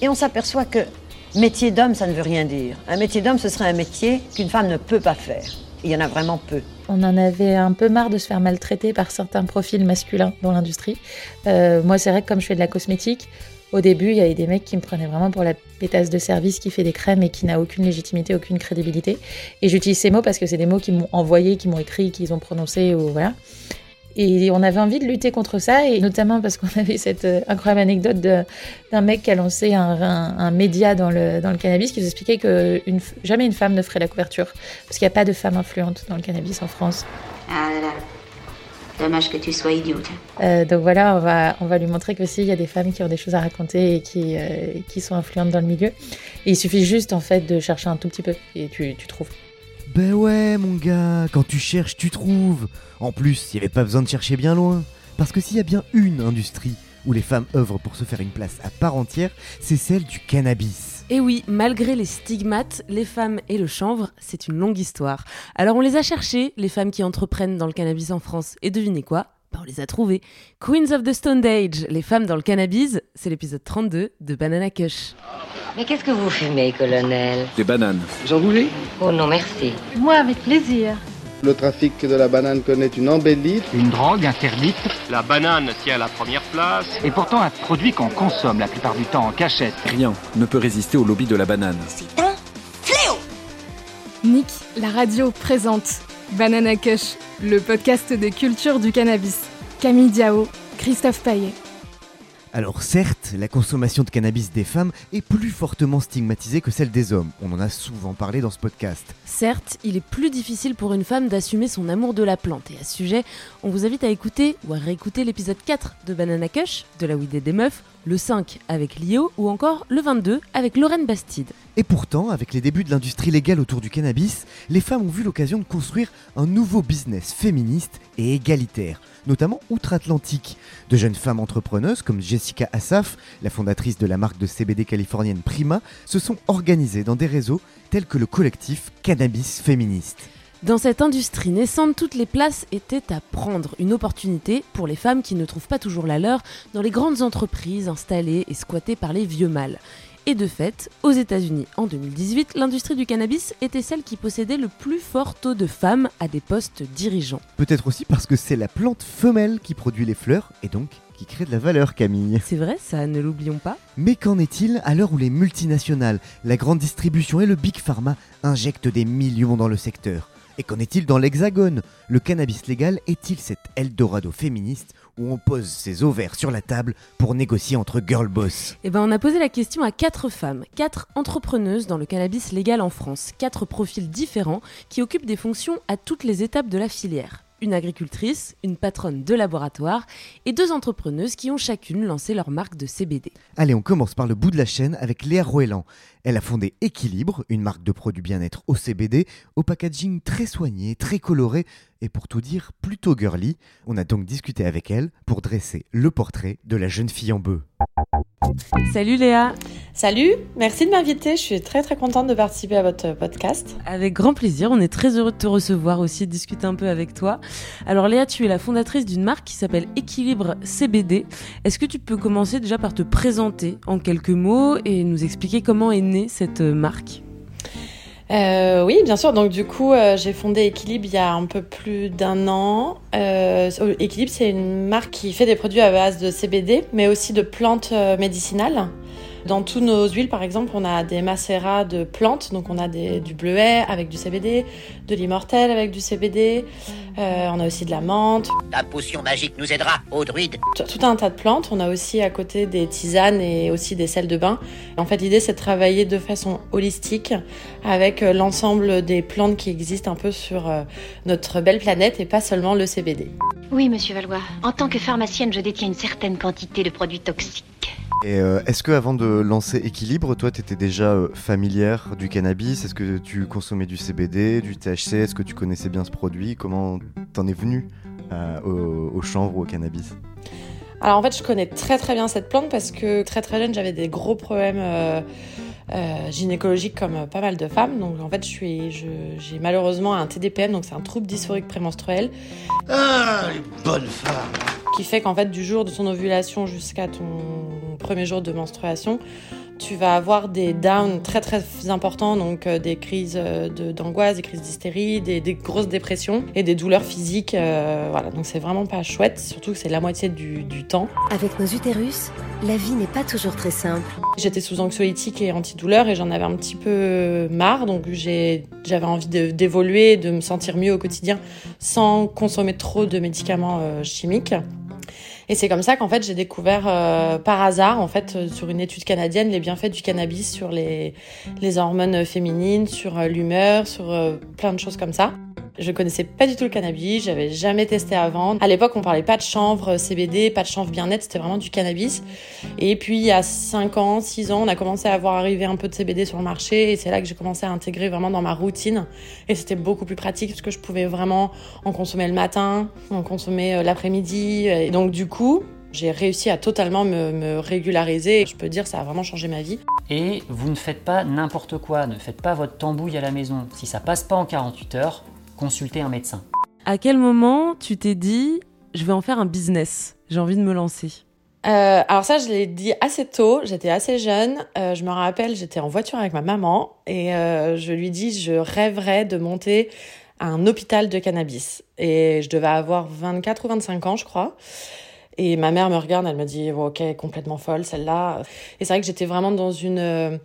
Et on s'aperçoit que métier d'homme, ça ne veut rien dire. Un métier d'homme, ce serait un métier qu'une femme ne peut pas faire. Il y en a vraiment peu. On en avait un peu marre de se faire maltraiter par certains profils masculins dans l'industrie. Euh, moi, c'est vrai que comme je fais de la cosmétique, au début, il y avait des mecs qui me prenaient vraiment pour la pétasse de service qui fait des crèmes et qui n'a aucune légitimité, aucune crédibilité. Et j'utilise ces mots parce que c'est des mots qui m'ont envoyé, qui m'ont écrit, qu'ils ont prononcés, ou voilà. Et on avait envie de lutter contre ça, et notamment parce qu'on avait cette euh, incroyable anecdote d'un mec qui a lancé un, média dans le, dans le cannabis qui nous expliquait que une, jamais une femme ne ferait la couverture, parce qu'il n'y a pas de femme influente dans le cannabis en France. Ah là là. Dommage que tu sois idiote. Euh, donc voilà, on va, on va lui montrer que il y a des femmes qui ont des choses à raconter et qui, euh, qui sont influentes dans le milieu. Et il suffit juste en fait de chercher un tout petit peu et tu, tu trouves. Ben ouais, mon gars, quand tu cherches, tu trouves. En plus, il n'y avait pas besoin de chercher bien loin. Parce que s'il y a bien une industrie où les femmes œuvrent pour se faire une place à part entière, c'est celle du cannabis. Et oui, malgré les stigmates, les femmes et le chanvre, c'est une longue histoire. Alors on les a cherchées, les femmes qui entreprennent dans le cannabis en France, et devinez quoi? Ben, on les a trouvées. Queens of the Stone Age, les femmes dans le cannabis, c'est l'épisode 32 de Banana Kush. Mais qu'est-ce que vous fumez, colonel? Des bananes. Vous en voulez? Oh non, merci. Moi, avec plaisir. Le trafic de la banane connaît une embellie. Une drogue interdite? La banane tient la première place. Et pourtant un produit qu'on consomme la plupart du temps en cachette. Rien ne peut résister au lobby de la banane. C'est un fléau Nick, la radio présente Banana Kush, le podcast des cultures du cannabis. Camille Diao, Christophe Paillet. Alors certes, la consommation de cannabis des femmes est plus fortement stigmatisée que celle des hommes. On en a souvent parlé dans ce podcast. Certes, il est plus difficile pour une femme d'assumer son amour de la plante. Et à ce sujet, on vous invite à écouter ou à réécouter l'épisode 4 de Banana Kush, de la Weed des meufs, le 5 avec Lio ou encore le 22 avec Lorraine Bastide. Et pourtant, avec les débuts de l'industrie légale autour du cannabis, les femmes ont vu l'occasion de construire un nouveau business féministe et égalitaire, notamment outre-Atlantique. De jeunes femmes entrepreneuses comme Jessica Assaf, la fondatrice de la marque de CBD californienne Prima, se sont organisées dans des réseaux tels que le collectif Cannabis Féministe. Dans cette industrie naissante, toutes les places étaient à prendre. Une opportunité pour les femmes qui ne trouvent pas toujours la leur dans les grandes entreprises installées et squattées par les vieux mâles. Et de fait, aux États-Unis en 2018, l'industrie du cannabis était celle qui possédait le plus fort taux de femmes à des postes dirigeants. Peut-être aussi parce que c'est la plante femelle qui produit les fleurs et donc qui crée de la valeur, Camille. C'est vrai, ça, ne l'oublions pas. Mais qu'en est-il à l'heure où les multinationales, la grande distribution et le big pharma injectent des millions dans le secteur? Et qu'en est-il dans l'Hexagone? Le cannabis légal est-il cet Eldorado féministe où on pose ses ovaires sur la table pour négocier entre girl boss? Eh ben, on a posé la question à quatre femmes, quatre entrepreneuses dans le cannabis légal en France, quatre profils différents qui occupent des fonctions à toutes les étapes de la filière. Une agricultrice, une patronne de laboratoire et deux entrepreneuses qui ont chacune lancé leur marque de CBD. Allez, on commence par le bout de la chaîne avec Léa Roelan. Elle a fondé Équilibre, une marque de produits bien-être au CBD, au packaging très soigné, très coloré et pour tout dire plutôt girly. On a donc discuté avec elle pour dresser le portrait de la jeune fille en bœuf. Salut Léa Salut, merci de m'inviter, je suis très très contente de participer à votre podcast. Avec grand plaisir, on est très heureux de te recevoir aussi, de discuter un peu avec toi. Alors Léa, tu es la fondatrice d'une marque qui s'appelle Équilibre CBD. Est-ce que tu peux commencer déjà par te présenter en quelques mots et nous expliquer comment est née cette marque? Euh, oui, bien sûr. Donc du coup, euh, j'ai fondé Équilibre il y a un peu plus d'un an. Euh, c'est une marque qui fait des produits à base de CBD, mais aussi de plantes euh, médicinales. Dans tous nos huiles, par exemple, on a des macérats de plantes. Donc, on a des, du bleuet avec du CBD, de l'immortel avec du CBD. Euh, on a aussi de la menthe. Ta potion magique nous aidera, ô druide. Tout tout un tas de plantes. On a aussi à côté des tisanes et aussi des sels de bain. En fait, l'idée, c'est de travailler de façon holistique avec euh, l'ensemble des plantes qui existent un peu sur euh, notre belle planète et pas seulement le CBD. Oui, monsieur Valois. En tant que pharmacienne, je détiens une certaine quantité de produits toxiques. Et euh, est-ce que avant de lancer Équilibre, toi, tu étais déjà euh, familière du cannabis? Est-ce que tu consommais du CBD, du THC Est-ce que tu connaissais bien ce produit? Comment t'en es venu euh, au, au chanvre ou au cannabis? Alors en fait, je connais très très bien cette plante parce que très très jeune, j'avais des gros problèmes euh, euh, gynécologiques comme euh, pas mal de femmes. Donc en fait, je suis, je- j'ai malheureusement un TDPM, donc c'est un trouble dysphorique prémenstruel. Ah, les bonnes femmes qui fait qu'en fait du jour de ton ovulation jusqu'à ton premier jour de menstruation, tu vas avoir des downs très très importants, donc euh, des crises euh, de- d'angoisse, des crises d'hystérie, des, des grosses dépressions et des douleurs physiques. euh, voilà, donc c'est vraiment pas chouette, surtout que c'est la moitié du, du temps. Avec nos utérus, la vie n'est pas toujours très simple. J'étais sous anxiolytique et antidouleur et j'en avais un petit peu marre, donc j'ai- j'avais envie de- d'évoluer, de, me sentir mieux au quotidien sans consommer trop de médicaments euh, chimiques. Et c'est comme ça qu'en fait j'ai découvert euh, par hasard, en fait, euh, sur une étude canadienne, les bienfaits du cannabis sur les, les hormones féminines, sur euh, l'humeur, sur plein de choses comme ça. Je connaissais pas du tout le cannabis, j'avais jamais testé avant. À l'époque, on parlait pas de chanvre CBD, pas de chanvre bien-être, c'était vraiment du cannabis. Et puis, il y a 5 ans, 6 ans, on a commencé à voir arriver un peu de CBD sur le marché et c'est là que j'ai commencé à intégrer vraiment dans ma routine. Et c'était beaucoup plus pratique parce que je pouvais vraiment en consommer le matin, en consommer euh, l'après-midi. Et donc, du coup, j'ai réussi à totalement me, me régulariser. Je peux dire, ça a vraiment changé ma vie. Et vous ne faites pas n'importe quoi, ne faites pas votre tambouille à la maison. Si ça passe pas en 48 heures, consultez un médecin. À quel moment tu t'es dit, je vais en faire un business, j'ai envie de me lancer? Euh, alors ça, je l'ai dit assez tôt. J'étais assez jeune. Euh, je me rappelle, j'étais en voiture avec ma maman et euh, je lui dis, je rêverais de monter un hôpital de cannabis. Et je devais avoir 24 ou 25 ans, je crois. Et ma mère me regarde, elle me dit, oh, ok, complètement folle celle-là. Et c'est vrai que j'étais vraiment dans une euh,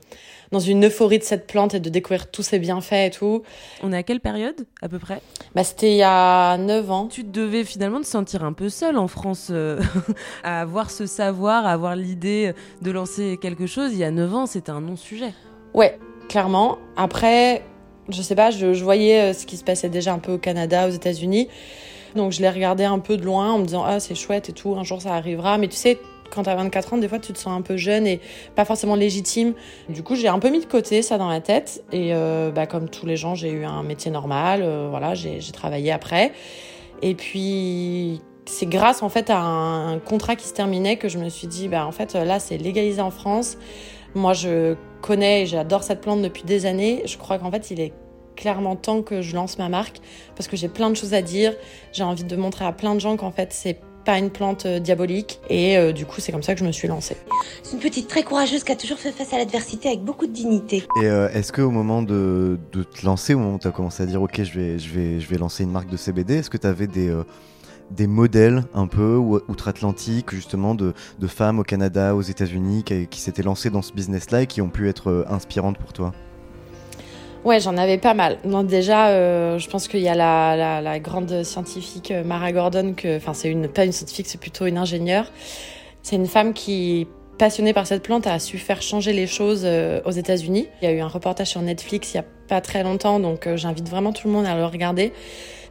dans une euphorie de cette plante et de découvrir tous ses bienfaits et tout. On est à quelle période, à peu près? Bah, c'était il y a 9 ans. Tu devais finalement te sentir un peu seule en France euh, à avoir ce savoir, à avoir l'idée de lancer quelque chose. Il y a 9 ans, c'était un non-sujet. Ouais, clairement. Après, je sais pas, je, je voyais euh, ce qui se passait déjà un peu au Canada, aux États-Unis. Donc je l'ai regardé un peu de loin en me disant ah c'est chouette et tout, un jour ça arrivera. Mais tu sais, quand t'as 24 ans, des fois tu te sens un peu jeune et pas forcément légitime. Du coup, j'ai un peu mis de côté ça dans la tête et euh, bah, comme tous les gens, j'ai eu un métier normal. euh, voilà, j'ai travaillé après. Et puis c'est grâce en fait à un, un contrat qui se terminait que je me suis dit bah en fait là c'est légalisé en France. Moi je connais et j'adore cette plante depuis des années. Je crois qu'en fait il est clairement temps que je lance ma marque parce que j'ai plein de choses à dire. J'ai envie de montrer à plein de gens qu'en fait c'est pas une plante euh, diabolique et euh, du coup c'est comme ça que je me suis lancée. C'est une petite très courageuse qui a toujours fait face à l'adversité avec beaucoup de dignité. Et euh, est-ce qu'au moment de, de te lancer, au moment où tu as commencé à dire ok, je vais, je vais, je vais lancer une marque de CBD, est-ce que tu avais des, euh, des modèles un peu ou- outre-Atlantique, justement, de, de femmes au Canada, aux États-Unis, qui, qui s'étaient lancées dans ce business-là et qui ont pu être euh, inspirantes pour toi? Ouais, j'en avais pas mal. Donc déjà, euh, je pense qu'il y a la, la, la grande scientifique euh, Mara Gordon, que, enfin c'est une pas une scientifique, c'est plutôt une ingénieure. C'est une femme qui, passionnée par cette plante, a su faire changer les choses euh, aux États-Unis. Il y a eu un reportage sur Netflix il y a pas très longtemps, donc euh, j'invite vraiment tout le monde à le regarder.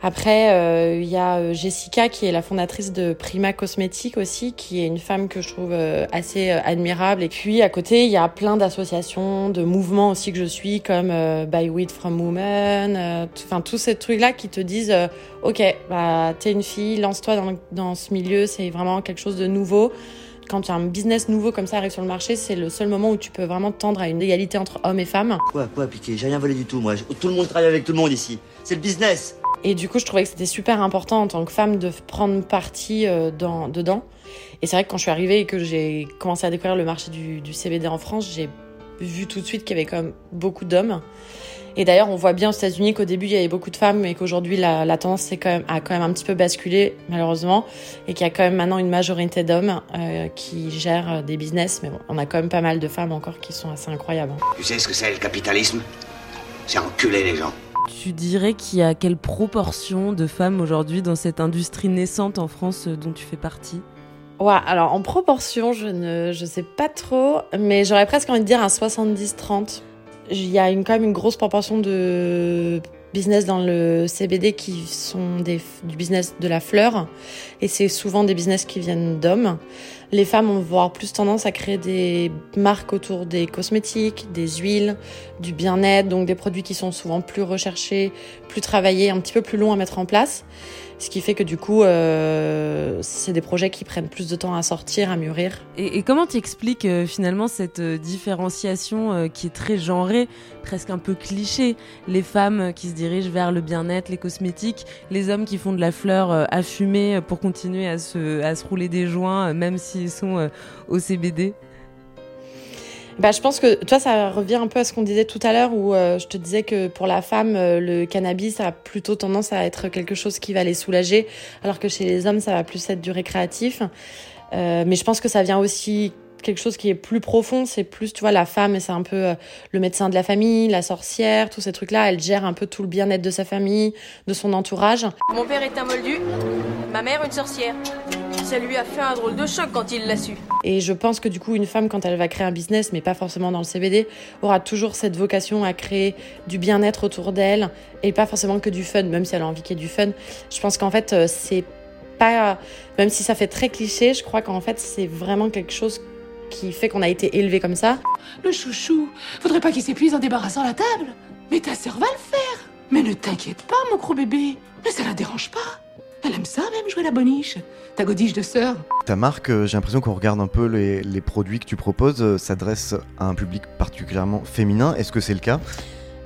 Après, euh, il y a euh, Jessica qui est la fondatrice de Prima Cosmétique aussi, qui est une femme que je trouve euh, assez euh, admirable. Et puis à côté, il y a plein d'associations, de mouvements aussi que je suis, comme euh, Buy Weed from Women, euh, enfin tous ces trucs-là qui te disent, euh, ok, bah t'es une fille, lance-toi dans, dans ce milieu, c'est vraiment quelque chose de nouveau. Quand un business nouveau comme ça arrive sur le marché, c'est le seul moment où tu peux vraiment tendre à une égalité entre hommes et femmes. Quoi, quoi, piqué J'ai rien volé du tout, moi. Tout le monde travaille avec tout le monde ici. C'est le business. Et du coup, je trouvais que c'était super important en tant que femme de prendre parti euh, dans, dedans. Et c'est vrai que quand je suis arrivée et que j'ai commencé à découvrir le marché du, CBD en France, j'ai vu tout de suite qu'il y avait quand même beaucoup d'hommes. Et d'ailleurs, on voit bien aux États-Unis qu'au début, il y avait beaucoup de femmes et qu'aujourd'hui, la, tendance c'est quand même, a quand même un petit peu basculé, malheureusement. Et qu'il y a quand même maintenant une majorité d'hommes euh, qui gèrent euh, des business. Mais bon, on a quand même pas mal de femmes encore qui sont assez incroyables. hein. Tu sais ce que c'est le capitalisme? C'est enculer les gens. Tu dirais qu'il y a quelle proportion de femmes aujourd'hui dans cette industrie naissante en France euh, dont tu fais partie? Ouais, alors en proportion, je ne sais pas trop, mais j'aurais presque envie de dire un 70-30. Il y a une, quand même une grosse proportion de business dans le CBD qui sont des, du business de la fleur et c'est souvent des business qui viennent d'hommes. Les femmes ont voire plus tendance à créer des marques autour des cosmétiques, des huiles, du bien-être, donc des produits qui sont souvent plus recherchés, plus travaillés, un petit peu plus longs à mettre en place. Ce qui fait que du coup, euh, c'est des projets qui prennent plus de temps à sortir, à mûrir. Et, comment tu expliques euh, finalement cette euh, différenciation qui est très genrée, presque un peu cliché? Les femmes qui se dirigent vers le bien-être, les cosmétiques, les hommes qui font de la fleur à fumer pour continuer à se, à se rouler des joints, même s'ils sont au CBD Bah, je pense que toi, ça revient un peu à ce qu'on disait tout à l'heure, où euh, je te disais que pour la femme, euh, le cannabis a plutôt tendance à être quelque chose qui va les soulager, alors que chez les hommes, ça va plus être du récréatif. Euh, mais je pense que ça vient aussi quelque chose qui est plus profond, c'est plus, tu vois, la femme, c'est un peu euh, le médecin de la famille, la sorcière, tous ces trucs-là, elle gère un peu tout le bien-être de sa famille, de son entourage. Mon père est un moldu, ma mère une sorcière. Ça lui a fait un drôle de choc quand il l'a su. Et je pense que du coup, une femme, quand elle va créer un business, mais pas forcément dans le CBD, aura toujours cette vocation à créer du bien-être autour d'elle et pas forcément que du fun, même si elle a envie qu'il y ait du fun. Je pense qu'en fait, euh, c'est pas, même si ça fait très cliché, je crois qu'en fait, c'est vraiment quelque chose qui fait qu'on a été élevé comme ça. Le chouchou, faudrait pas qu'il s'épuise en débarrassant la table. Mais ta sœur va le faire. Mais ne t'inquiète pas, mon gros bébé. Mais ça la dérange pas. Elle aime ça même jouer la boniche. Ta godiche de sœur. Ta marque, euh, j'ai l'impression qu'on regarde un peu les, les produits que tu proposes, euh, s'adresse à un public particulièrement féminin. Est-ce que c'est le cas?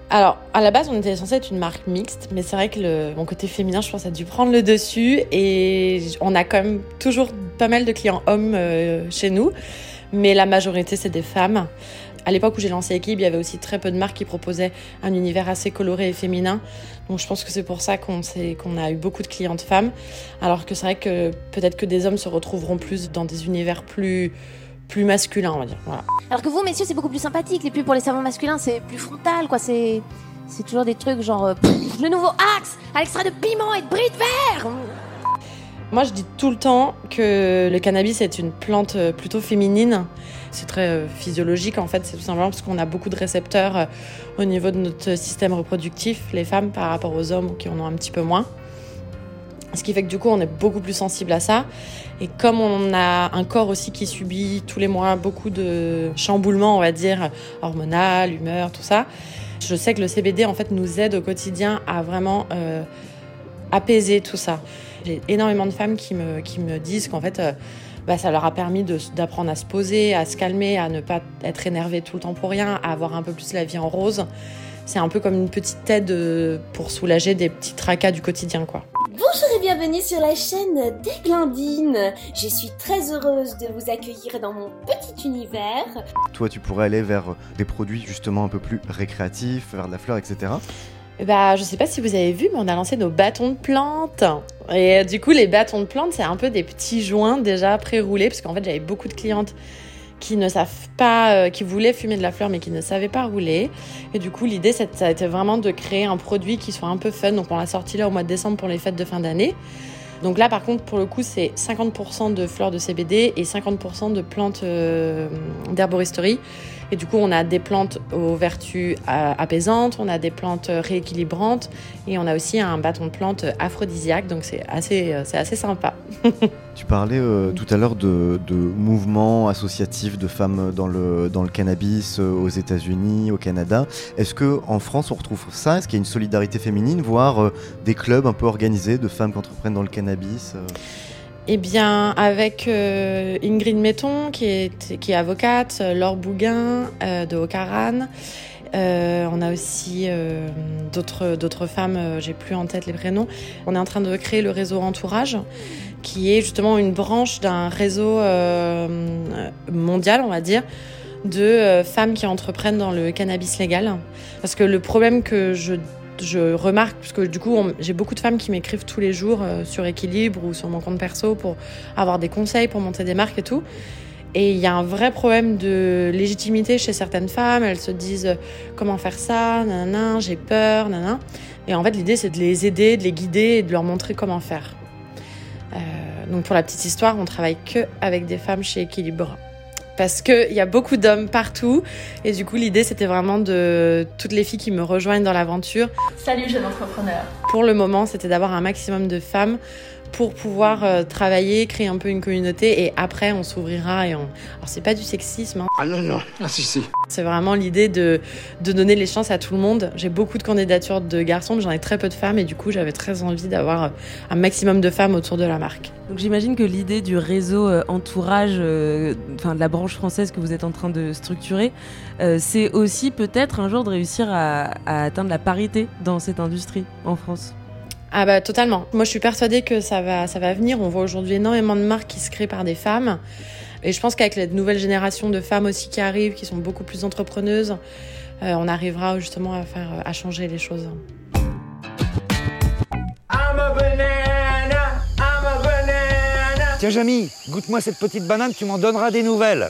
Alors, à la base, on était censé être une marque mixte, mais c'est vrai que le, mon côté féminin, je pense, a dû prendre le dessus et on a quand même toujours pas mal de clients hommes euh, chez nous, mais la majorité, c'est des femmes. À l'époque où j'ai lancé Equilibre, il y avait aussi très peu de marques qui proposaient un univers assez coloré et féminin. Donc je pense que c'est pour ça qu'on a eu beaucoup de clientes femmes. Alors que c'est vrai que peut-être que des hommes se retrouveront plus dans des univers plus, masculins, on va dire. Alors que vous, messieurs, c'est beaucoup plus sympathique. Les pubs pour les savons masculins, c'est plus frontal, quoi. C'est. Toujours des trucs genre. euh, le nouveau Axe à l'extrait de piment et de bris de verre Moi, je dis tout le temps que le cannabis est une plante euh, plutôt féminine. C'est très euh, physiologique en fait, c'est tout simplement parce qu'on a beaucoup de récepteurs euh, au niveau de notre système reproductif, les femmes par rapport aux hommes qui en ont un petit peu moins. Ce qui fait que du coup, on est beaucoup plus sensible à ça. Et comme on a un corps aussi qui subit tous les mois beaucoup de chamboulements, on va dire, hormonal, humeur, tout ça, je sais que le CBD en fait nous aide au quotidien à vraiment apaiser tout ça. J'ai énormément de femmes qui me, qui me disent qu'en fait, euh, bah, ça leur a permis d'apprendre à se poser, à se calmer, à ne pas être énervé tout le temps pour rien, à avoir un peu plus la vie en rose. C'est un peu comme une petite aide euh, pour soulager des petits tracas du quotidien, quoi. Bonjour et bienvenue sur la chaîne d'Eglandine. Je suis très heureuse de vous accueillir dans mon petit univers. Toi, tu pourrais aller vers euh, des produits justement un peu plus récréatifs, vers de la fleur, etc. Bah, je sais pas si vous avez vu, mais on a lancé nos bâtons de plantes. Et euh, du coup, les bâtons de plantes, c'est un peu des petits joints déjà pré-roulés, parce qu'en fait, j'avais beaucoup de clientes qui ne savent pas, euh, qui voulaient fumer de la fleur, mais qui ne savaient pas rouler. Et du coup, l'idée, ça a été vraiment de créer un produit qui soit un peu fun. Donc, on l'a sorti là au mois de décembre pour les fêtes de fin d'année. Donc là, par contre, pour le coup, c'est 50% de fleurs de CBD et 50% de plantes euh, d'herboristerie. Et du coup, on a des plantes aux vertus euh, apaisantes, on a des plantes rééquilibrantes et on a aussi un bâton de plantes aphrodisiaque. Donc c'est assez, euh, c'est assez sympa. Tu parlais euh, tout à l'heure de, mouvements associatifs de femmes dans le, dans le cannabis aux États-Unis, au Canada. Est-ce que en France on retrouve ça? Est-ce qu'il y a une solidarité féminine, voire des clubs un peu organisés de femmes qui entreprennent dans le cannabis Eh bien, avec euh, Ingrid Metton, qui est, avocate, euh, Laure Bouguin euh, de Ocaran. On a aussi d'autres d'autres femmes, j'ai plus en tête les prénoms. On est en train de créer le réseau Entourage, qui est justement une branche d'un réseau mondial, on va dire, de femmes qui entreprennent dans le cannabis légal. Parce que le problème que je je remarque, parce que du coup, j'ai beaucoup de femmes qui m'écrivent tous les jours euh, sur Équilibre ou sur mon compte perso pour avoir des conseils, pour monter des marques et tout. Et il y a un vrai problème de légitimité chez certaines femmes. Elles se disent euh, comment faire ça, nanana, j'ai peur, nanana. Et en fait, l'idée, c'est de les aider, de les guider et de leur montrer comment faire. Euh, donc, pour la petite histoire, on travaille que avec des femmes chez Équilibre parce qu'il y a beaucoup d'hommes partout. Et du coup, l'idée, c'était vraiment de toutes les filles qui me rejoignent dans l'aventure. Salut, jeune entrepreneur. Pour le moment, c'était d'avoir un maximum de femmes pour pouvoir euh, travailler, créer un peu une communauté et après on s'ouvrira et on... Alors c'est pas du sexisme. Hein. Ah non, non. Ah si, si. C'est vraiment l'idée de, de donner les chances à tout le monde. J'ai beaucoup de candidatures de garçons, mais j'en ai très peu de femmes et du coup j'avais très envie d'avoir un maximum de femmes autour de la marque. Donc j'imagine que l'idée du réseau euh, entourage, euh, enfin de la branche française que vous êtes en train de structurer, euh, c'est aussi peut-être un jour de réussir à, à atteindre la parité dans cette industrie en France. Ah bah totalement. Moi je suis persuadée que ça va, ça va venir. On voit aujourd'hui énormément de marques qui se créent par des femmes. Et je pense qu'avec la nouvelle génération de femmes aussi qui arrivent, qui sont beaucoup plus entrepreneuses, euh, on arrivera justement à faire, à changer les choses. Tiens Jamy, goûte-moi cette petite banane, tu m'en donneras des nouvelles.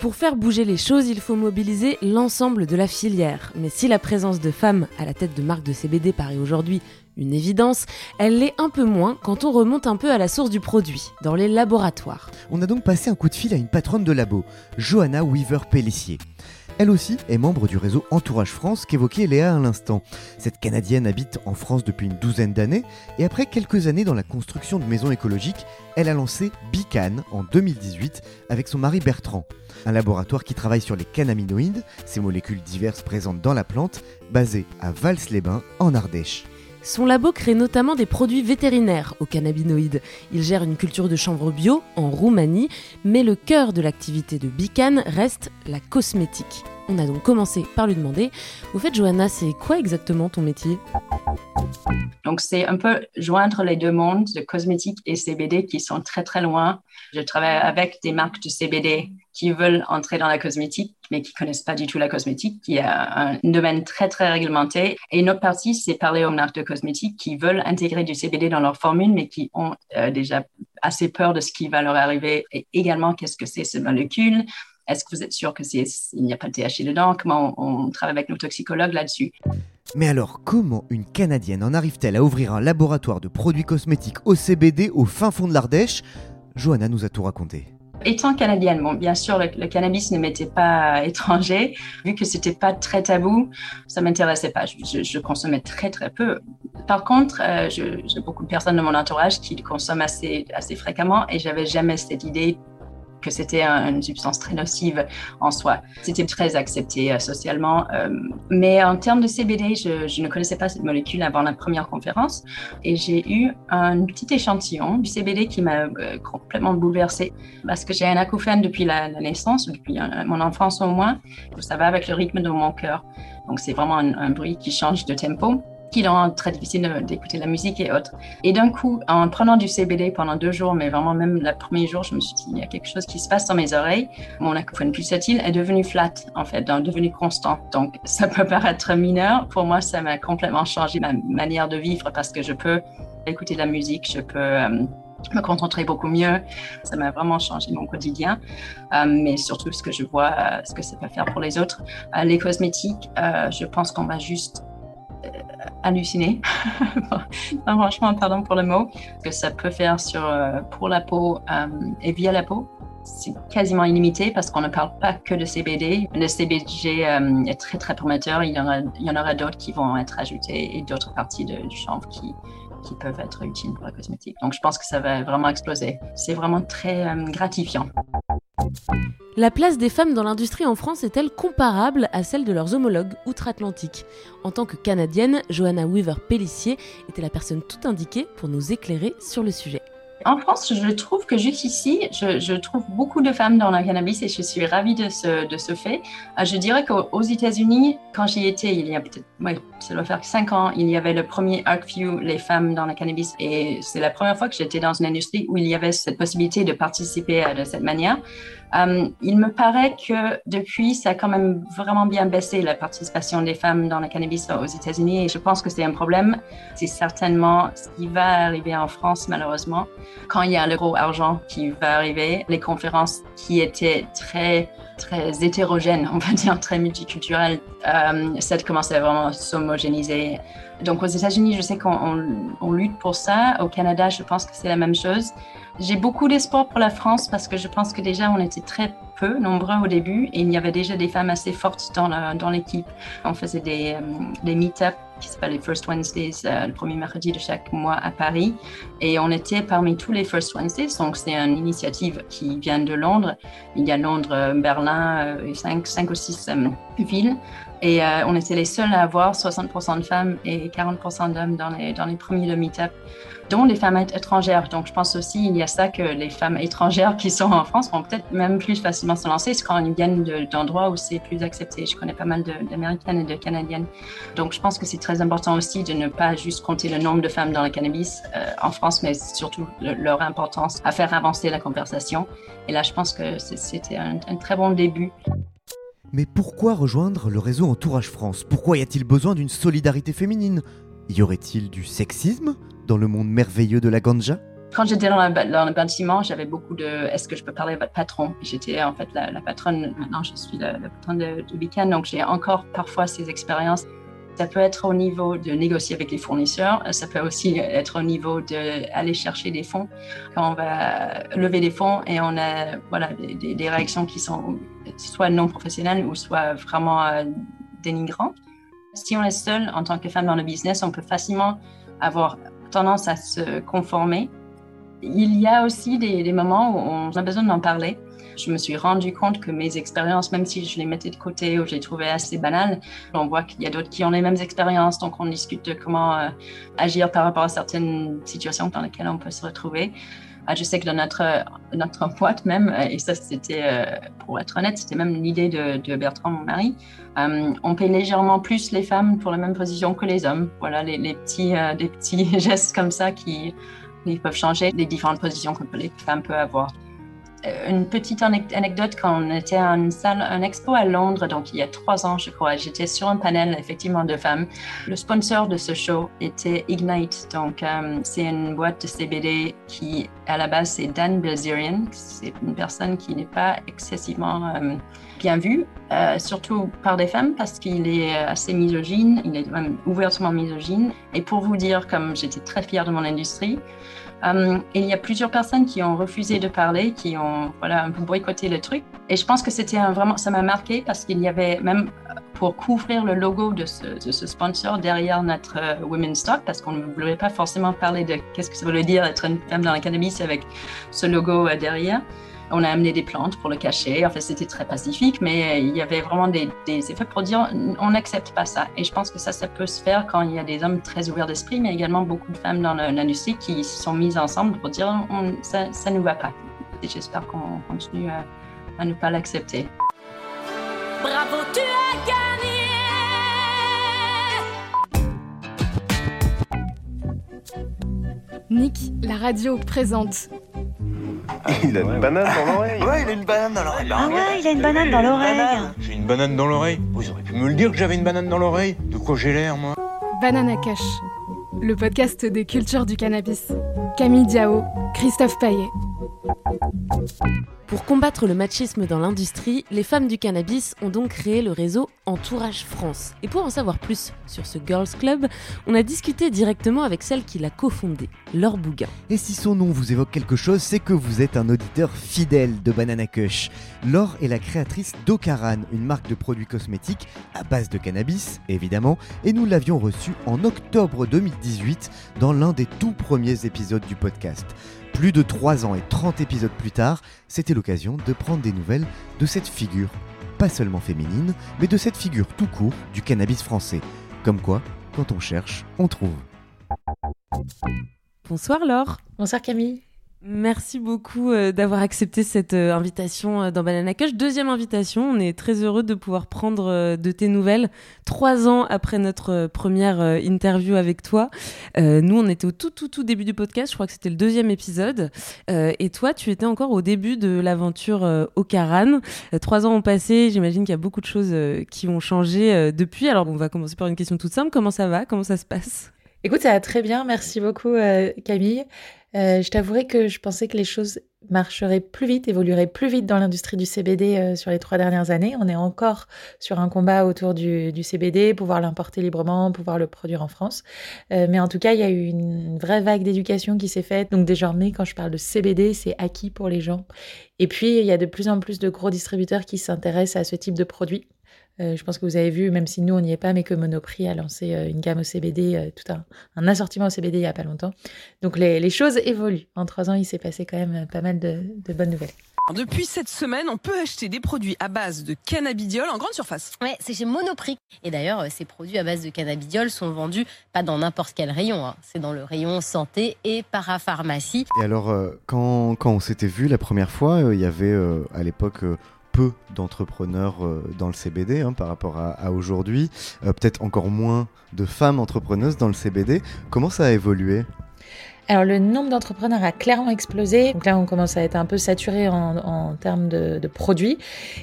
Pour faire bouger les choses, il faut mobiliser l'ensemble de la filière. Mais si la présence de femmes à la tête de marques de CBD paraît aujourd'hui une évidence, elle l'est un peu moins quand on remonte un peu à la source du produit, dans les laboratoires. On a donc passé un coup de fil à une patronne de labo, Johanna Weaver-Pellissier. Elle aussi est membre du réseau Entourage France qu'évoquait Léa à l'instant. Cette Canadienne habite en France depuis une douzaine d'années et après quelques années dans la construction de maisons écologiques, elle a lancé Bican en 2018 avec son mari Bertrand. Un laboratoire qui travaille sur les cannabinoïdes, ces molécules diverses présentes dans la plante, basé à Vals-les-Bains en Ardèche. Son labo crée notamment des produits vétérinaires aux cannabinoïdes. Il gère une culture de chanvre bio en Roumanie, mais le cœur de l'activité de Bican reste la cosmétique. On a donc commencé par lui demander Au fait, Johanna, c'est quoi exactement ton métier? Donc, c'est un peu joindre les deux mondes de cosmétique et CBD qui sont très très loin. Je travaille avec des marques de CBD qui veulent entrer dans la cosmétique, mais qui connaissent pas du tout la cosmétique, qui est un domaine très, très réglementé. Et une autre partie, c'est parler aux marques de cosmétique qui veulent intégrer du CBD dans leur formule, mais qui ont euh, déjà assez peur de ce qui va leur arriver. Et également, qu'est-ce que c'est ces molécules? Est-ce que vous êtes sûr qu'il n'y a pas de THC dedans? Comment on travaille avec nos toxicologues là-dessus? Mais alors, comment une Canadienne en arrive-t-elle à ouvrir un laboratoire de produits cosmétiques au CBD au fin fond de l'Ardèche? Johanna nous a tout raconté. Étant canadienne, bon, bien sûr, le, le cannabis ne m'était pas étranger. Vu que c'était pas très tabou, ça m'intéressait pas. Je, consommais très, très peu. Par contre, euh, j'ai beaucoup de personnes de mon entourage qui consomment assez, assez fréquemment et j'avais jamais cette idée que c'était une substance très nocive en soi. C'était très accepté euh, socialement. Euh, mais en termes de CBD, je, ne connaissais pas cette molécule avant la première conférence et j'ai eu un petit échantillon du CBD qui m'a euh, complètement bouleversée parce que j'ai un acouphène depuis la, naissance, depuis mon enfance au moins. Ça va avec le rythme de mon cœur. Donc c'est vraiment un bruit qui change de tempo qui rend très difficile d'écouter la musique et autres. Et d'un coup, en prenant du CBD pendant deux jours, mais vraiment même le premier jour, je me suis dit, il y a quelque chose qui se passe dans mes oreilles. Mon acouphène pulsatile est devenu flat, en fait, devenu constant. Donc, ça peut paraître mineur. Pour moi, ça m'a complètement changé ma manière de vivre parce que je peux écouter de la musique, je peux... Euh, me concentrer beaucoup mieux. Ça m'a vraiment changé mon quotidien, euh, mais surtout ce que je vois, euh, ce que ça peut faire pour les autres. Les cosmétiques, je pense qu'on va juste halluciné. franchement, pardon pour le mot, que ça peut faire sur, euh, pour la peau euh, et via la peau. C'est quasiment illimité parce qu'on ne parle pas que de CBD. Le CBG euh, est très très prometteur. Il y en, a, aura d'autres qui vont être ajoutés et d'autres parties du chanvre qui, qui peuvent être utiles pour la cosmétique. Donc je pense que ça va vraiment exploser. C'est vraiment très gratifiant. La place des femmes dans l'industrie en France est-elle comparable à celle de leurs homologues outre-Atlantique? En tant que Canadienne, Johanna Weaver-Pellissier était la personne tout indiquée pour nous éclairer sur le sujet. En France, je trouve que jusqu'ici, je, je, trouve beaucoup de femmes dans le cannabis et je suis ravie de ce, de ce fait. Je dirais qu'aux États-Unis, quand j'y étais, il y a peut-être, ouais, ça doit faire cinq ans, il y avait le premier ArcView, les femmes dans le cannabis. Et c'est la première fois que j'étais dans une industrie où il y avait cette possibilité de participer de cette manière. Um, il me paraît que depuis, ça a quand même vraiment bien baissé la participation des femmes dans le cannabis aux États-Unis je pense que c'est un problème. C'est certainement ce qui va arriver en France, malheureusement. quand il y a le gros argent qui va arriver, les conférences qui étaient très très hétérogènes, on va dire très multiculturelles, euh, ça commence à vraiment s'homogénéiser. Donc aux États-Unis, je sais qu'on lutte pour ça. Au Canada, je pense que c'est la même chose. J'ai beaucoup d'espoir pour la France parce que je pense que déjà on était très peu nombreux au début et il y avait déjà des femmes assez fortes dans l'équipe. On faisait des, euh, des meet-ups qui s'appelle les First Wednesdays, euh, le premier mercredi de chaque mois à Paris. Et on était parmi tous les First Wednesdays. Donc, c'est une initiative qui vient de Londres. Il y a Londres, Berlin et cinq, cinq ou six villes. Et euh, on était les seuls à avoir 60% de femmes et 40% d'hommes dans les, dans les premiers meet-up, dont les femmes étrangères. Donc, je pense aussi il y a ça que les femmes étrangères qui sont en France vont peut-être même plus facilement se lancer quand ils viennent d'endroits où c'est plus accepté. Je connais pas mal d'Américaines et de Canadiennes. Donc, je pense que c'est très important aussi de ne pas juste compter le nombre de femmes dans le cannabis euh, en France, mais surtout leur importance à faire avancer la conversation. Et là, je pense que c'était un, un très bon début. Mais pourquoi rejoindre le réseau Entourage France? Pourquoi y a-t-il besoin d'une solidarité féminine? Y aurait-il du sexisme? Dans le monde merveilleux de la ganja quand j'étais dans, le bâtiment, j'avais beaucoup de est-ce que je peux parler à votre patron? J'étais en fait la, patronne, maintenant je suis la, patronne de, de Weekend, donc j'ai encore parfois ces expériences. Ça peut être au niveau de négocier avec les fournisseurs, ça peut aussi être au niveau d'aller chercher des fonds. Quand on va lever des fonds et on a voilà, des, des réactions qui sont soit non professionnelles ou soit vraiment euh, dénigrantes. Si on est seul en tant que femme dans le business, on peut facilement avoir tendance à se conformer. Il y a aussi des, moments où on a besoin d'en parler je me suis rendu compte que mes expériences, même si je les mettais de côté ou je les trouvais assez banales, on voit qu'il y a d'autres qui ont les mêmes expériences, donc on discute de comment euh, agir par rapport à certaines situations dans lesquelles on peut se retrouver. Ah, je sais que dans notre, notre boîte même, et ça c'était, euh, pour être honnête, c'était même l'idée de, Bertrand, mon mari, euh, on paye légèrement plus les femmes pour la même position que les hommes. Voilà, les, petits, des petits gestes comme ça qui peuvent changer les différentes positions que les femmes peuvent avoir. Euh, une petite anecdote quand on était à une salle, un expo à Londres, donc il y a trois ans, je crois. J'étais sur un panel effectivement de femmes. Le sponsor de ce show était Ignite, donc euh, c'est une boîte de CBD qui, à la base, c'est Dan Bilzerian. C'est une personne qui n'est pas excessivement euh, bien vue, surtout par des femmes parce qu'il est assez misogyne, il est ouvertement misogyne. Et pour vous dire, comme j'étais très fière de mon industrie, euh, il y a plusieurs personnes qui ont refusé de parler, qui ont voilà, un peu boycotté le truc. Et je pense que c'était vraiment, ça m'a marqué parce qu'il y avait même pour couvrir le logo de ce, sponsor derrière notre euh, Women's Talk, parce qu'on ne voulait pas forcément parler de qu'est-ce que ça veut dire être une femme dans la cannabis avec ce logo euh, derrière. On a amené des plantes pour le cacher. En fait, c'était très pacifique, mais il y avait vraiment des, effets pour dire on n'accepte pas ça. Et je pense que ça, ça peut se faire quand il y a des hommes très ouverts d'esprit, mais également beaucoup de femmes dans l'industrie qui sont mises ensemble pour dire ça, ne nous va pas. Et j'espère qu'on continue à, ne pas l'accepter. Bravo, Nick, la radio présente Il a une banane dans l'oreille. Ouais, il a une banane dans l'oreille. Ah ouais, il a une banane dans l'oreille. J'ai une banane dans l'oreille. Vous auriez pu me le dire que j'avais une banane dans l'oreille. De quoi j'ai l'air, moi Banana Kush, le podcast des cultures du cannabis. Camille Diao, Christophe Paillet. Pour combattre le machisme dans l'industrie, les femmes du cannabis ont donc créé le réseau Entourage France. Et pour en savoir plus sur ce Girls Club, on a discuté directement avec celle qui l'a cofondé, Laure Bougain. Et si son nom vous évoque quelque chose, c'est que vous êtes un auditeur fidèle de Banana Kush. Laure est la créatrice d'Okaran, une marque de produits cosmétiques à base de cannabis, évidemment, et nous l'avions reçue en octobre 2018 dans l'un des tout premiers épisodes du podcast. Plus de 3 ans et 30 épisodes plus tard, c'était l'occasion de prendre des nouvelles de cette figure, pas seulement féminine, mais de cette figure tout court du cannabis français. Comme quoi, quand on cherche, on trouve. Bonsoir Laure. Bonsoir Camille. Merci beaucoup euh, d'avoir accepté cette euh, invitation euh, dans Banana Cush. Deuxième invitation, on est très heureux de pouvoir prendre de tes nouvelles trois ans après notre première interview avec toi. nous, on était au tout, tout, tout début du podcast, je crois que c'était le deuxième épisode. et toi, tu étais encore au début de l'aventure au Caran. trois ans ont passé, j'imagine qu'il y a beaucoup de choses qui ont changé depuis. Alors, on va commencer par une question toute simple. Comment ça va? Comment ça se passe? Écoute, ça va très bien, merci beaucoup Camille. Euh, je t'avouerai que je pensais que les choses marcheraient plus vite, évolueraient plus vite dans l'industrie du CBD euh, sur les trois dernières années. On est encore sur un combat autour du, CBD, pouvoir l'importer librement, pouvoir le produire en France. Euh, mais en tout cas, il y a eu une vraie vague d'éducation qui s'est faite. Donc désormais, quand je parle de CBD, c'est acquis pour les gens. Et puis, il y a de plus en plus de gros distributeurs qui s'intéressent à ce type de produit. Euh, je pense que vous avez vu, même si nous on n'y est pas, mais que Monoprix a lancé euh, une gamme au CBD, euh, tout un, un, assortiment au CBD il n'y a pas longtemps. Donc les, les, choses évoluent. En trois ans, il s'est passé quand même pas mal de, de bonnes nouvelles. Depuis cette semaine, on peut acheter des produits à base de cannabidiol en grande surface. Ouais, c'est chez Monoprix. Et d'ailleurs, ces produits à base de cannabidiol sont vendus pas dans n'importe quel rayon, hein. c'est dans le rayon santé et parapharmacie. Et alors, quand, quand on s'était vu la première fois, il y avait à l'époque peu d'entrepreneurs dans le CBD hein, par rapport à, à aujourd'hui, euh, peut-être encore moins de femmes entrepreneuses dans le CBD. Comment ça a évolué? Alors le nombre d'entrepreneurs a clairement explosé. Donc là, on commence à être un peu saturé en, termes de, produits.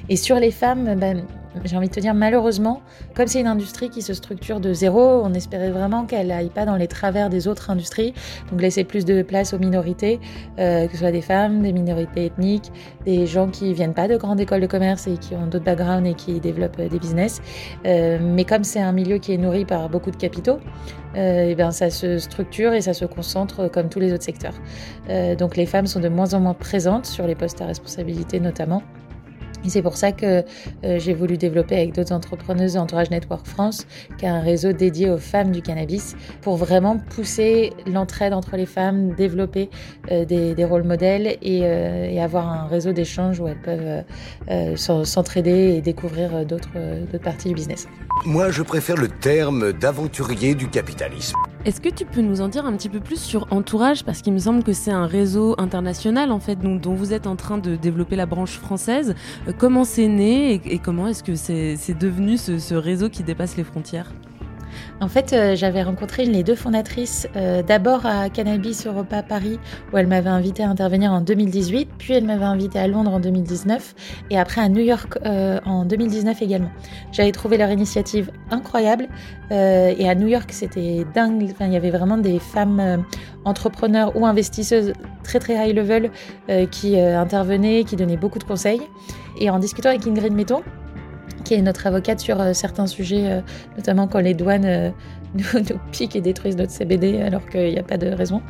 Et sur les femmes, ben, j'ai envie de te dire malheureusement, comme c'est une industrie qui se structure de zéro, on espérait vraiment qu'elle aille pas dans les travers des autres industries. Donc laisser plus de place aux minorités, euh, que ce soit des femmes, des minorités ethniques, des gens qui viennent pas de grandes écoles de commerce et qui ont d'autres backgrounds et qui développent des business. Euh, mais comme c'est un milieu qui est nourri par beaucoup de capitaux, euh, et ben ça se structure et ça se concentre comme tous les autres secteurs. Euh, donc les femmes sont de moins en moins présentes sur les postes à responsabilité notamment. C'est pour ça que euh, j'ai voulu développer avec d'autres entrepreneuses Entourage Network France, qui a un réseau dédié aux femmes du cannabis, pour vraiment pousser l'entraide entre les femmes, développer euh, des, rôles modèles et, euh, et avoir un réseau d'échange où elles peuvent s'entraider et découvrir d'autres parties du business. Moi, je préfère le terme d'aventurier du capitalisme. Est-ce que tu peux nous en dire un petit peu plus sur Entourage? Parce qu'il me semble que c'est un réseau international, dont, vous êtes en train de développer la branche française. Comment c'est né et, comment est-ce que c'est devenu ce réseau qui dépasse les frontières? En fait, euh, j'avais rencontré les deux fondatrices euh, d'abord à Cannabis Europa Paris, où elle m'avait invité à intervenir en 2018, puis elle m'avait invité à Londres en 2019, et après à New York euh, en 2019 également. J'avais trouvé leur initiative incroyable, et à New York, c'était dingue. Enfin, il y avait vraiment des femmes entrepreneurs ou investisseuses très très high level qui intervenaient, qui donnaient beaucoup de conseils. Et en discutant avec Ingrid Metton, qui est notre avocate sur euh, certains sujets, euh, notamment quand les douanes euh, nous, piquent et détruisent notre CBD alors qu'il n'y a pas de raison.